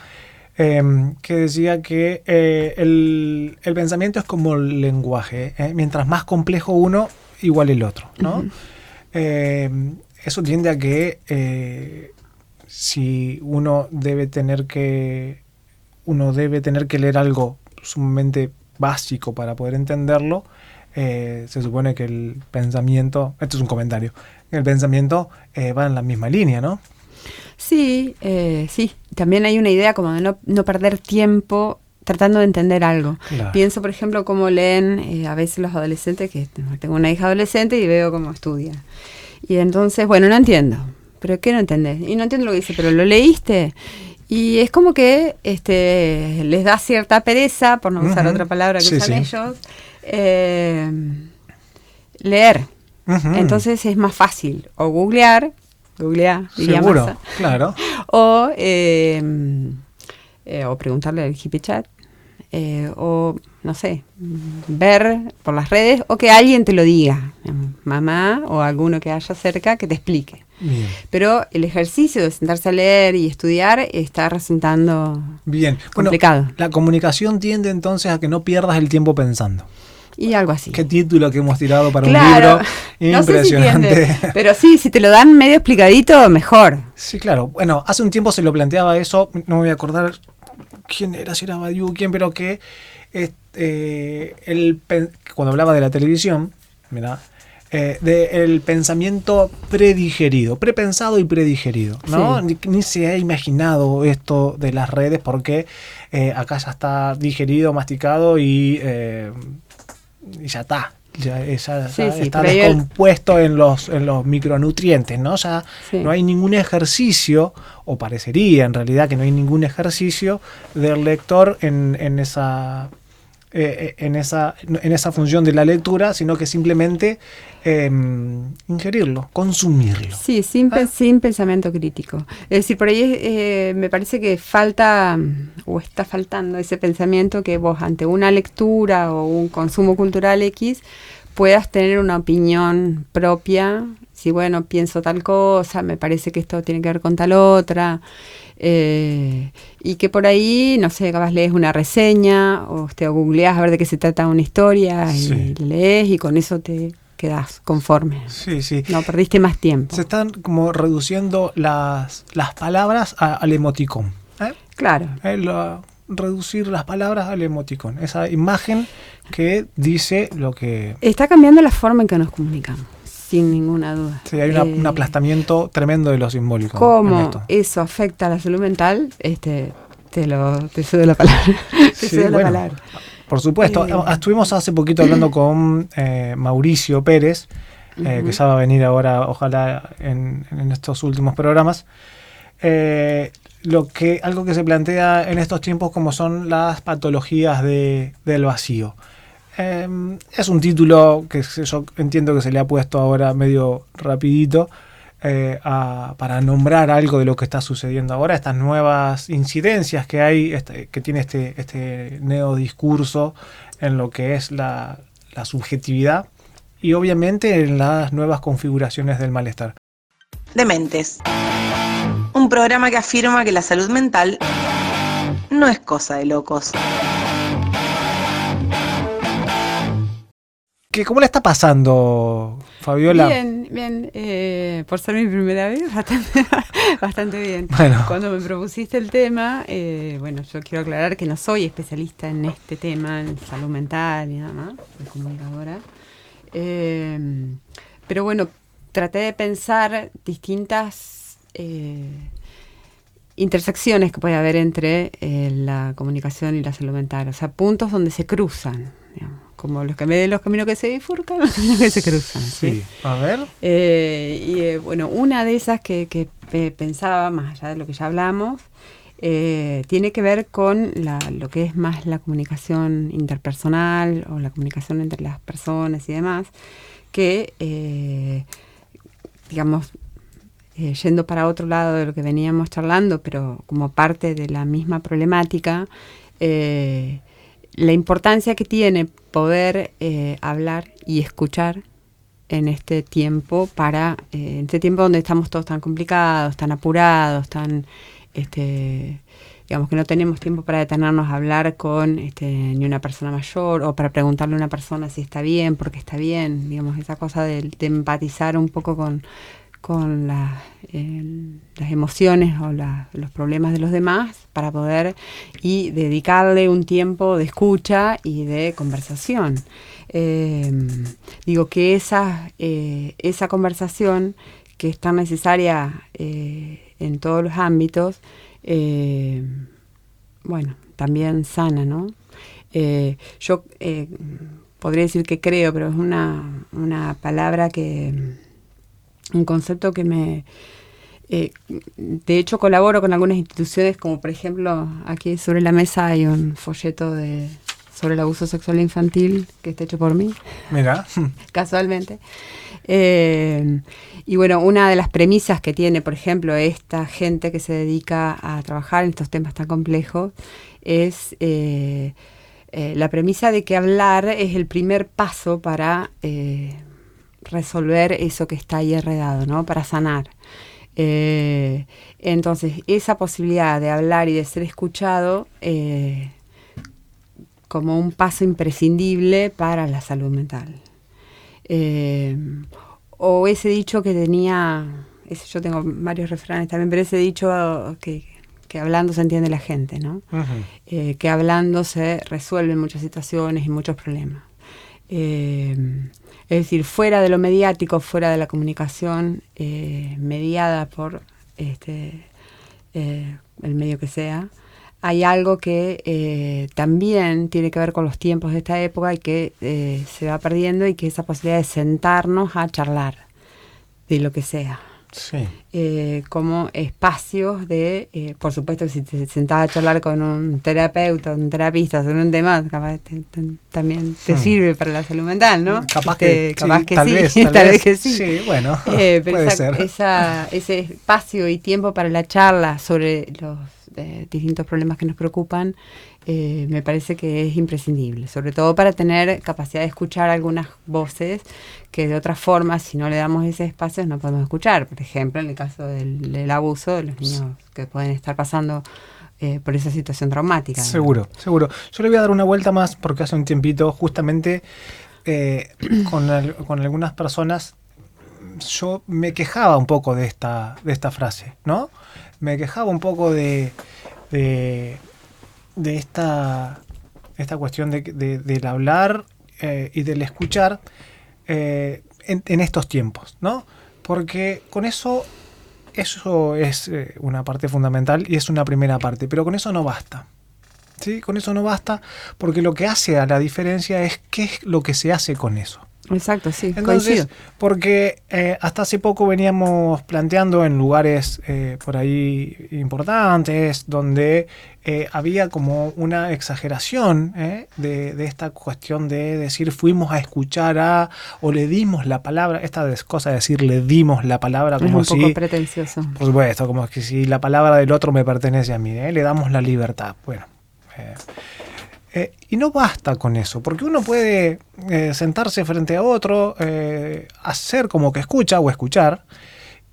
eh, que decía que eh, el, el pensamiento es como el lenguaje. ¿eh? Mientras más complejo uno, igual el otro, ¿no? Eh, eso tiende a que si uno debe tener que uno debe tener que leer algo sumamente básico para poder entenderlo, eh, se supone que el pensamiento, esto es un comentario, el pensamiento eh, va en la misma línea, ¿no? Sí, eh, sí. También hay una idea como de no, no perder tiempo tratando de entender algo. Claro. Pienso, por ejemplo, cómo leen eh, a veces los adolescentes, que tengo una hija adolescente y veo cómo estudia. Y entonces, bueno, no entiendo. ¿Pero qué no entendés? Y no entiendo lo que dice, pero ¿lo leíste? Y es como que este, les da cierta pereza, por no usar otra palabra que Sí, usan sí. ellos, eh, leer. Entonces es más fácil o googlear, googlear, diría Seguro, claro. o, eh, eh, o preguntarle al hippie chat, eh, o no sé, ver por las redes, o que alguien te lo diga, mamá o alguno que haya cerca que te explique. Bien. Pero el ejercicio de sentarse a leer y estudiar está resultando Bien. Bueno, complicado. la comunicación tiende entonces a que no pierdas el tiempo pensando. Y algo así. Qué título que hemos tirado para Claro, un libro no sé si impresionante. tiende, pero sí, si te lo dan medio explicadito, mejor. Sí, claro. Bueno, hace un tiempo se lo planteaba eso, no me voy a acordar quién era, si era Badiou, quién, pero que este, el, cuando hablaba de la televisión, mira, eh, de el pensamiento predigerido, prepensado y predigerido, ¿no? Sí. Ni, ni se ha imaginado esto de las redes porque eh, acá ya está digerido, masticado y, eh, y ya está. Ya, Sí, sí, está el- descompuesto en los, en los micronutrientes, ¿no? Ya Sí. no hay ningún ejercicio, o parecería en realidad que no hay ningún ejercicio del lector en, en esa eh, en esa en esa función de la lectura, sino que simplemente eh, ingerirlo, consumirlo. Sí, sin, Ah. sin pensamiento crítico. Es decir, por ahí eh, me parece que falta mm, o está faltando ese pensamiento que vos ante una lectura o un consumo cultural X puedas tener una opinión propia. Si bueno, pienso tal cosa, me parece que esto tiene que ver con tal otra. eh, y que por ahí, no sé, capaz lees una reseña o te googleás a ver de qué se trata una historia Sí. y lees y con eso te quedas conforme. Sí, sí. No perdiste más tiempo. Se están como reduciendo las, las palabras a- al emoticón. ¿eh? Claro. Eh, reducir las palabras al emoticón. Esa imagen que dice lo que... Está cambiando la forma en que nos comunicamos, sin ninguna duda. Sí, hay una- Eh, un aplastamiento tremendo de lo simbólico. ¿Cómo eso afecta a la salud mental? Este, te lo te cedo la palabra. te Sí, cedo la palabra. Por supuesto. Eh, Estuvimos hace poquito hablando con eh, Mauricio Pérez, que ya va a venir ahora, ojalá, en, en estos últimos programas. Lo que, algo que se plantea en estos tiempos como son las patologías de- del vacío. Eh, es un título que yo entiendo que se le ha puesto ahora medio rapidito eh, para nombrar algo de lo que está sucediendo ahora, estas nuevas incidencias que hay, este- que tiene este, este neodiscurso en lo que es la, la subjetividad y obviamente en las nuevas configuraciones del malestar. Dementes. Un programa que afirma que la salud mental no es cosa de locos. ¿Qué, ¿Cómo le está pasando, Fabiola? Bien, bien. eh, por ser mi primera vez, bastante, bastante bien. Bueno. Cuando me propusiste el tema, eh, bueno, yo quiero aclarar que no soy especialista en este tema, en salud mental y nada más, soy comunicadora. Eh, pero bueno, traté de pensar distintas eh, intersecciones que puede haber entre eh, la comunicación y la salud mental, o sea, puntos donde se cruzan, digamos, como los que me den los caminos que se bifurcan, los caminos que se cruzan. ¿sí? Sí, a ver. Eh, y eh, bueno, una de esas que, que pe- pensaba, más allá de lo que ya hablamos, eh, tiene que ver con lo que es más la comunicación interpersonal o la comunicación entre las personas y demás, que, eh, digamos, eh, yendo para otro lado de lo que veníamos charlando, pero como parte de la misma problemática, la importancia que tiene poder hablar y escuchar en este tiempo para en este tiempo donde estamos todos tan complicados, tan apurados, tan este, digamos que no tenemos tiempo para detenernos a hablar con este, ni una persona mayor o para preguntarle a una persona si está bien, porque está bien, digamos, esa cosa de, empatizar un poco con, con las emociones o los problemas de los demás para poder y dedicarle un tiempo de escucha y de conversación. Em, digo que esa, eh, esa conversación que es tan necesaria eh, en todos los ámbitos, eh, bueno, también sana, ¿no? Eh, yo eh, podría decir que creo, pero es una, una palabra que, un concepto que me... de hecho, colaboro con algunas instituciones, como por ejemplo, aquí sobre la mesa hay un folleto de, sobre el abuso sexual infantil que está hecho por mí. Mira. Casualmente. Eh, y bueno, una de las premisas que tiene, por ejemplo, esta gente que se dedica a trabajar en estos temas tan complejos es eh, eh, la premisa de que hablar es el primer paso para resolver eso que está ahí enredado, ¿no? Para sanar. entonces, esa posibilidad de hablar y de ser escuchado como un paso imprescindible para la salud mental. Eh, o ese dicho que tenía, ese, yo tengo varios refranes también, pero ese dicho que, hablando se entiende la gente, ¿no? Eh, que hablando se resuelven muchas situaciones y muchos problemas. Eh, es decir, fuera de lo mediático, fuera de la comunicación mediada por este, el medio que sea, hay algo que eh, también tiene que ver con los tiempos de esta época y que eh, se va perdiendo y que esa posibilidad de sentarnos a charlar de lo que sea. Sí. Eh, como espacios de, por supuesto, si te sentás a charlar con un terapeuta, un terapista sobre un tema, capaz también te hmm. sirve para la salud mental, ¿no? Capaz que, este, capaz que tal sí, vez, tal, vez. que sí. Sí, bueno, puede ser. ese espacio y tiempo para la charla sobre los de distintos problemas que nos preocupan, eh, me parece que es imprescindible, sobre todo para tener capacidad de escuchar algunas voces que de otra forma, si no le damos ese espacio, no podemos escuchar. Por ejemplo, en el caso del, abuso de los niños que pueden estar pasando eh, por esa situación traumática. Seguro, seguro. Yo le voy a dar una vuelta más porque hace un tiempito justamente eh, con, con algunas personas yo me quejaba un poco de esta, de esta frase, ¿no? Me quejaba un poco de, de, esta, esta cuestión de, del hablar eh, y del escuchar eh, en, estos tiempos, ¿no? Porque con eso, eso es eh, una parte fundamental y es una primera parte, pero con eso no basta. ¿Sí? Con eso no basta porque lo que hace a la diferencia es qué es lo que se hace con eso. Exacto, sí. Entonces, porque eh, hasta hace poco veníamos planteando en lugares eh, por ahí importantes donde eh, había como una exageración de, esta cuestión de decir fuimos a escuchar a o le dimos la palabra, esta cosa de decir le dimos la palabra como es un poco pretencioso. Por supuesto, como que si la palabra del otro me pertenece a mí, le damos la libertad. Bueno. Eh, y no basta con eso, porque uno puede eh, sentarse frente a otro, eh, hacer como que escucha o escuchar,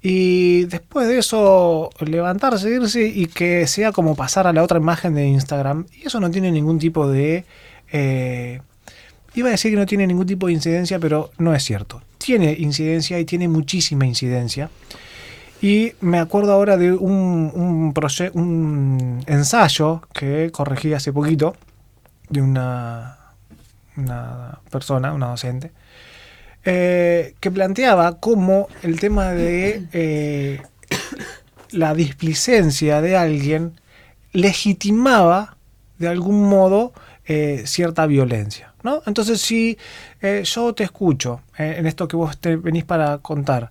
y después de eso levantarse, irse y que sea como pasar a la otra imagen de Instagram. Y eso no tiene ningún tipo de... iba a decir que no tiene ningún tipo de incidencia, pero no es cierto. Tiene incidencia y tiene muchísima incidencia. Y me acuerdo ahora de un, un, un ensayo que corregí hace poquito, de una, una persona, una docente, eh, que planteaba cómo el tema de eh, la displicencia de alguien legitimaba de algún modo eh, cierta violencia. ¿no? Entonces, si yo te escucho en esto que vos te venís para contar,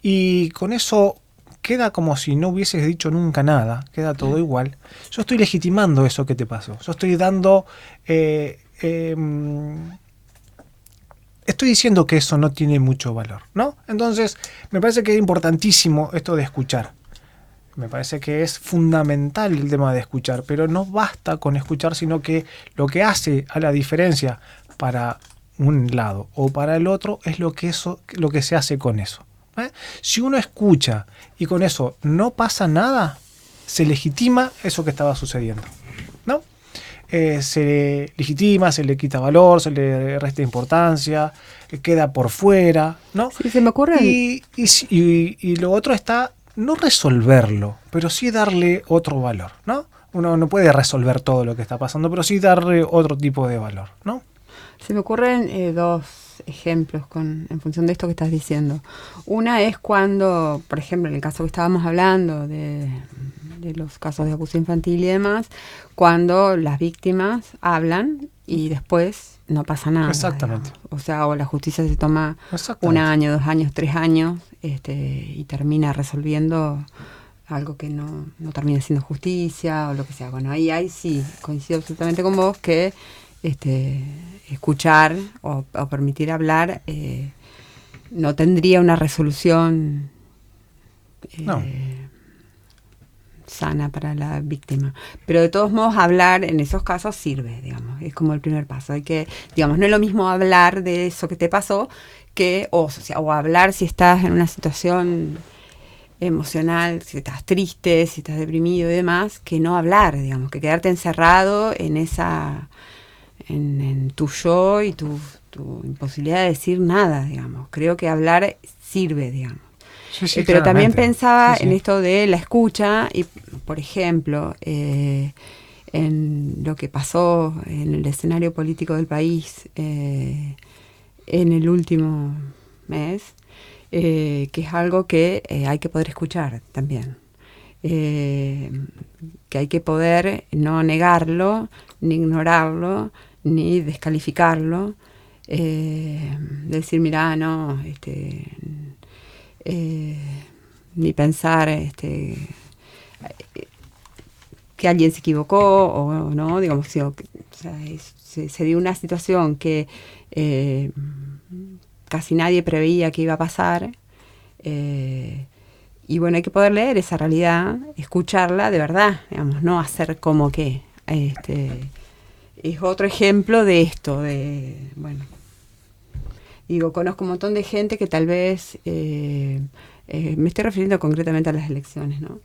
y con eso queda como si no hubieses dicho nunca nada, queda todo igual. Yo estoy legitimando eso que te pasó. Yo estoy dando... Eh, em, estoy diciendo que eso no tiene mucho valor, ¿no? Entonces, me parece que es importantísimo esto de escuchar. Me parece que es fundamental el tema de escuchar, pero no basta con escuchar, sino que lo que hace a la diferencia para un lado o para el otro es lo que, eso, lo que se hace con eso. ¿Eh? Si uno escucha y con eso no pasa nada, se legitima eso que estaba sucediendo. ¿no? Eh, se legitima, se le quita valor, se le resta importancia, eh, queda por fuera. ¿no? Sí, se me ocurre. Y, y, lo otro está no resolverlo, pero sí darle otro valor. ¿no? Uno no puede resolver todo lo que está pasando, pero sí darle otro tipo de valor. ¿no? Se me ocurren eh, dos ejemplos con, en función de esto que estás diciendo. Una es cuando, por ejemplo, en el caso que estábamos hablando de, los casos de abuso infantil y demás, cuando las víctimas hablan y después no pasa nada. Exactamente. O sea, o la justicia se toma un año, dos años, tres años este, y termina resolviendo algo que no, no termina siendo justicia o lo que sea. Bueno, ahí, ahí sí, coincido absolutamente con vos que este, escuchar o, permitir hablar eh, no tendría una resolución eh, sana para la víctima. Pero de todos modos, hablar en esos casos sirve, digamos, es como el primer paso. Hay que, digamos, no es lo mismo hablar de eso que te pasó que, o, o hablar si estás en una situación emocional, si estás triste, si estás deprimido y demás, que no hablar, digamos, que quedarte encerrado en esa en, tu yo y tu, imposibilidad de decir nada, digamos. Creo que hablar sirve, digamos. Eh, pero también pensaba en esto de la escucha y, por ejemplo, eh, en lo que pasó en el escenario político del país eh, en el último mes, que es algo que hay que poder escuchar también. Que hay que poder no negarlo, ni ignorarlo, ni descalificarlo, eh, decir, mira, no, este, eh, ni pensar este, que alguien se equivocó o no, digamos, se, dio una situación que eh, casi nadie preveía que iba a pasar. Y bueno, hay que poder leer esa realidad, escucharla de verdad, digamos, no hacer como que. Este, es otro ejemplo de esto, de, bueno, digo, conozco un montón de gente que tal vez, eh, eh, me estoy refiriendo concretamente a las elecciones, ¿no?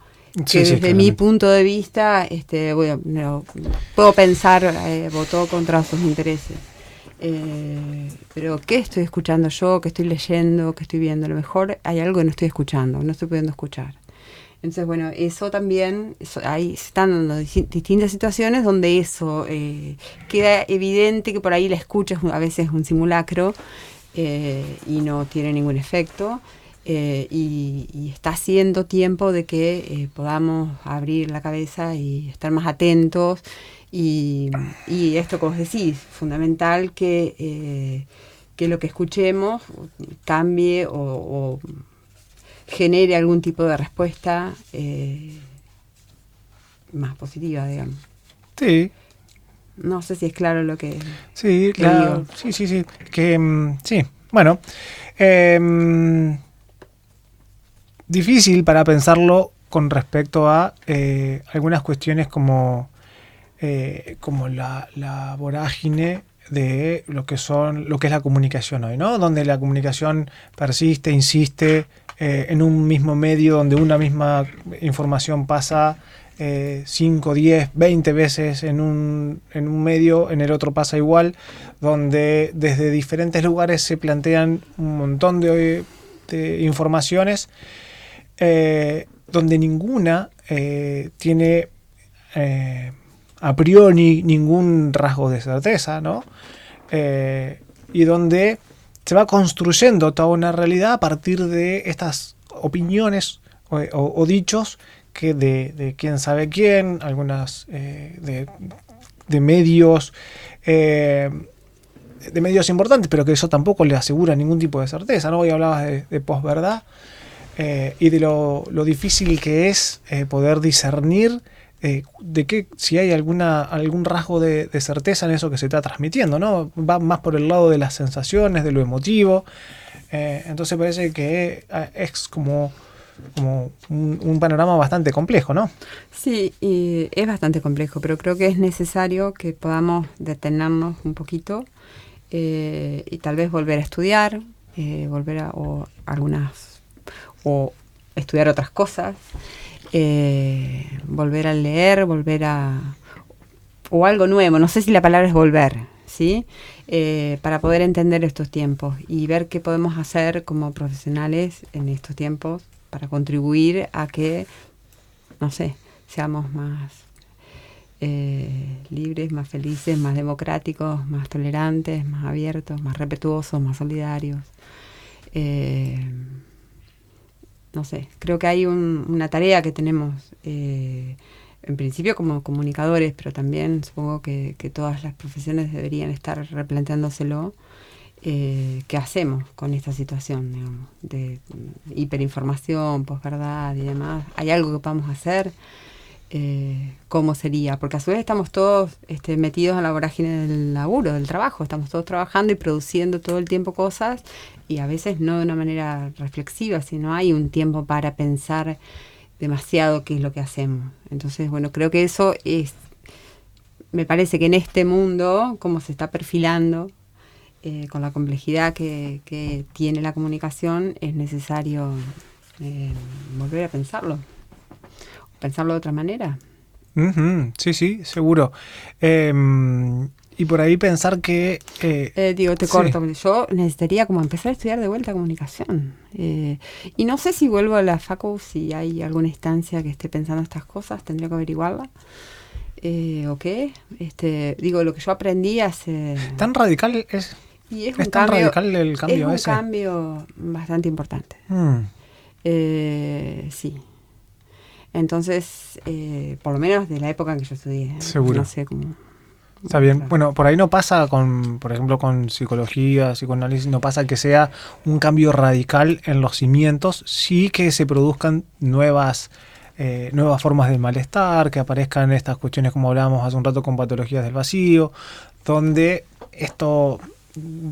que desde mi punto de vista, este, bueno, puedo pensar, eh, votó contra sus intereses. Pero ¿qué estoy escuchando yo? ¿Qué estoy leyendo? ¿Qué estoy viendo? A lo mejor hay algo que no estoy escuchando, no estoy pudiendo escuchar. Entonces, bueno, eso también, ahí están dando distintas situaciones donde eso eh, queda evidente que por ahí la escucha es a veces un simulacro eh, y no tiene ningún efecto. Eh, y, está siendo tiempo de que podamos abrir la cabeza y estar más atentos. Y, esto, como decís, fundamental que, que lo que escuchemos cambie o genere algún tipo de respuesta eh, más positiva, digamos. Sí. No sé si es claro lo que. Sí, claro. Sí, sí, sí. Que, mm, sí, bueno. Em, difícil para pensarlo con respecto a eh, algunas cuestiones como, eh, como la, la, vorágine de lo que son lo que es la comunicación hoy, ¿no? Donde la comunicación persiste, insiste, eh, en un mismo medio donde una misma información pasa 5, 10, 20 veces en un, en un medio, en el otro pasa igual, donde desde diferentes lugares se plantean un montón de, informaciones, eh, donde ninguna tiene a priori ningún rasgo de certeza, ¿no? y donde se va construyendo toda una realidad a partir de estas opiniones o, dichos que de, quién sabe quién, algunas eh, de, medios, eh, de medios importantes, pero que eso tampoco le asegura ningún tipo de certeza. ¿no? Hoy hablabas de, posverdad. eh, y de lo, difícil que es eh, poder discernir eh, de qué, si hay alguna, algún rasgo de, certeza en eso que se está transmitiendo, ¿no? Va más por el lado de las sensaciones, de lo emotivo. entonces parece que es como como un, un, panorama bastante complejo, ¿no? Sí, y es bastante complejo, pero creo que es necesario que podamos detenernos un poquito eh, y tal vez volver a estudiar, eh, volver a o algunas o estudiar otras cosas, eh, volver a leer, volver a o algo nuevo. No sé si la palabra es volver, ¿sí? Eh, para poder entender estos tiempos y ver qué podemos hacer como profesionales en estos tiempos para contribuir a que, no sé, seamos más eh, libres, más felices, más democráticos, más tolerantes, más abiertos, más respetuosos, más solidarios. Eh, no sé, creo que hay una tarea que tenemos, eh, en principio como comunicadores, pero también supongo que, todas las profesiones deberían estar replanteándoselo eh, qué hacemos con esta situación digamos, de hiperinformación, posverdad y demás. ¿Hay algo que podamos hacer? Eh, ¿Cómo sería? Porque a su vez estamos todos este, metidos en la vorágine del laburo, del trabajo. Estamos todos trabajando y produciendo todo el tiempo cosas y a veces no de una manera reflexiva, sino hay un tiempo para pensar demasiado qué es lo que hacemos. Entonces, bueno, creo que eso es, me parece que en este mundo, como se está perfilando, eh, con la complejidad que, tiene la comunicación, es necesario eh, volver a pensarlo, pensarlo de otra manera. sí, sí, seguro. Em, y por ahí pensar que... Eh, digo, te corto, yo necesitaría como empezar a estudiar de vuelta comunicación. y no sé si vuelvo a la facu, si hay alguna instancia que esté pensando estas cosas, tendría que averiguarla. ¿O qué? Este, digo, lo que yo aprendí hace... ¿Tan radical es? Y es, un cambio, radical el cambio es un cambio bastante importante. Mm. Eh, sí. Entonces, eh, por lo menos de la época en que yo estudié. Seguro. No sé cómo. Está bien. Bueno, por ahí no pasa con, por ejemplo, con psicología, psicoanálisis, no pasa que sea un cambio radical en los cimientos, sí que se produzcan nuevas, eh, nuevas formas de malestar, que aparezcan estas cuestiones como hablábamos hace un rato con patologías del vacío, donde esto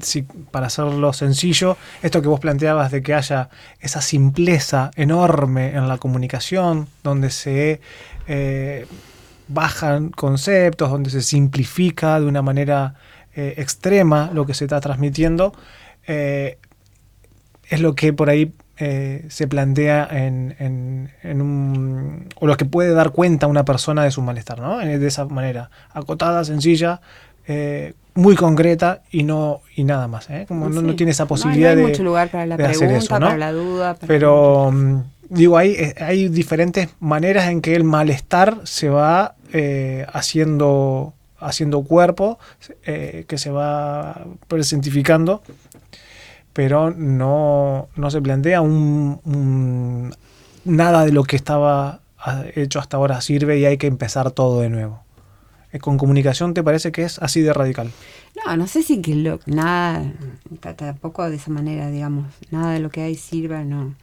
si, para hacerlo sencillo, esto que vos planteabas de que haya esa simpleza enorme en la comunicación, donde se eh, bajan conceptos, donde se simplifica de una manera eh, extrema lo que se está transmitiendo, eh, es lo que por ahí se plantea en, un, o lo que puede dar cuenta una persona de su malestar, ¿no? De esa manera, acotada, sencilla, muy concreta y no y nada más. ¿eh? Como no, tiene esa posibilidad no, hay mucho lugar para la pregunta, para la duda. Pero mm, digo, hay, eh, hay diferentes maneras en que el malestar se va eh, haciendo, haciendo cuerpo, que se va presentificando, pero no, no se plantea un, nada de lo que estaba ah, hecho hasta ahora sirve y hay que empezar todo de nuevo. Eh, con comunicación te parece que es así de radical? No, no sé si que lo, nada, tampoco de esa manera, digamos, nada de lo que hay sirva, no.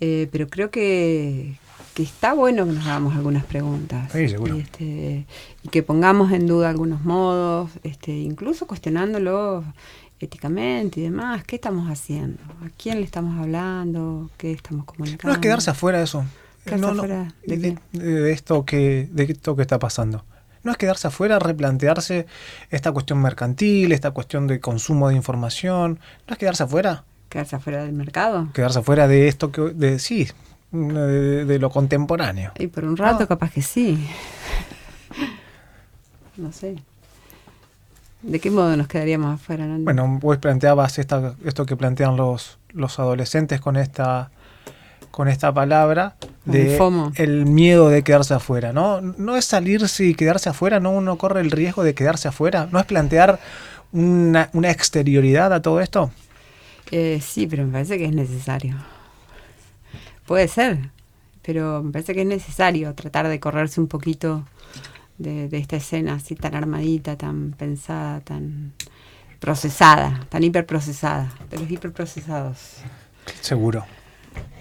Eh, pero creo que, está bueno que nos hagamos algunas preguntas. Sí, seguro. Y, este, y que pongamos en duda algunos modos, este, incluso cuestionándolo éticamente y demás. ¿Qué estamos haciendo? ¿A quién le estamos hablando? ¿Qué estamos comunicando? No es quedarse afuera de eso. No, afuera ¿De, de, esto que, de esto que está pasando no es quedarse afuera, replantearse esta cuestión mercantil, esta cuestión de consumo de información, no es quedarse afuera. Quedarse afuera del mercado. Quedarse afuera de esto que, de, sí, de, lo contemporáneo. Y por un rato capaz que sí. no sé. ¿De qué modo nos quedaríamos afuera? Bueno, vos planteabas esta, esto que plantean los, los adolescentes con esta con esta palabra de el miedo de quedarse afuera, ¿no? No es salirse y quedarse afuera, no uno corre el riesgo de quedarse afuera, no es plantear una, exterioridad a todo esto. Eh, sí, pero me parece que es necesario. Puede ser, pero me parece que es necesario tratar de correrse un poquito de, de esta escena así tan armadita, tan pensada, tan procesada, tan hiperprocesada, de los hiperprocesados. Seguro.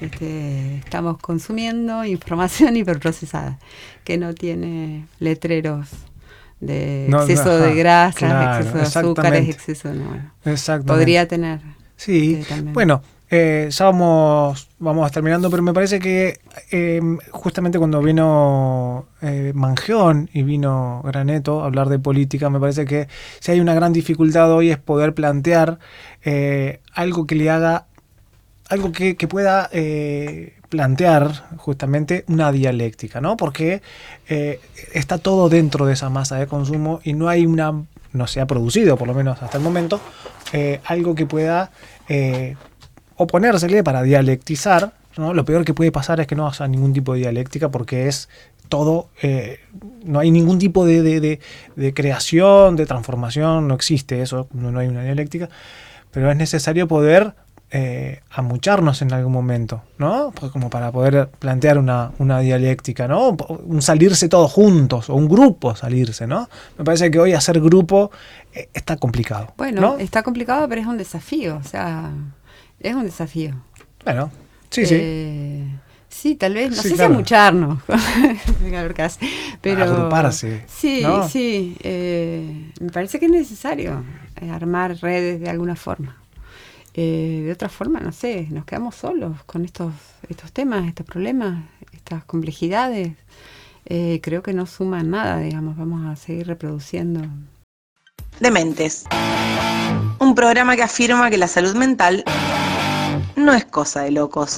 Este, estamos consumiendo información hiperprocesada que no tiene letreros de exceso de grasas, exceso de azúcares, exceso de... Bueno, podría tener. Sí, este, bueno, eh, ya vamos, vamos terminando, pero me parece que em, justamente cuando vino eh, Mangeón y vino Graneto a hablar de política, me parece que si hay una gran dificultad hoy es poder plantear eh, algo que le haga, algo que, pueda eh, plantear justamente una dialéctica, ¿no? Porque está todo dentro de esa masa de consumo y no hay una, no se ha producido, por lo menos hasta el momento, algo que pueda oponérsele para dialectizar, lo peor que puede pasar es que no haya ningún tipo de dialéctica porque es todo, eh, no hay ningún tipo de, creación, de transformación, no existe eso, no, hay una dialéctica, pero es necesario poder eh, amucharnos en algún momento, ¿no? Pues como para poder plantear una, dialéctica, ¿no? Un salirse todos juntos, o un grupo salirse, ¿no? Me parece que hoy hacer grupo eh, está complicado. Bueno, está complicado, pero es un desafío, o sea es un desafío. Bueno, sí, sí. Eh, sí, tal vez, no sé si amucharnos, pero... Agruparse. Sí, sí. Eh, me parece que es necesario armar redes de alguna forma. De otra forma, no sé, nos quedamos solos con estos, estos temas, estos problemas, estas complejidades. creo que no suman nada, digamos, vamos a seguir reproduciendo. Dementes. Un programa que afirma que la salud mental no es cosa de locos.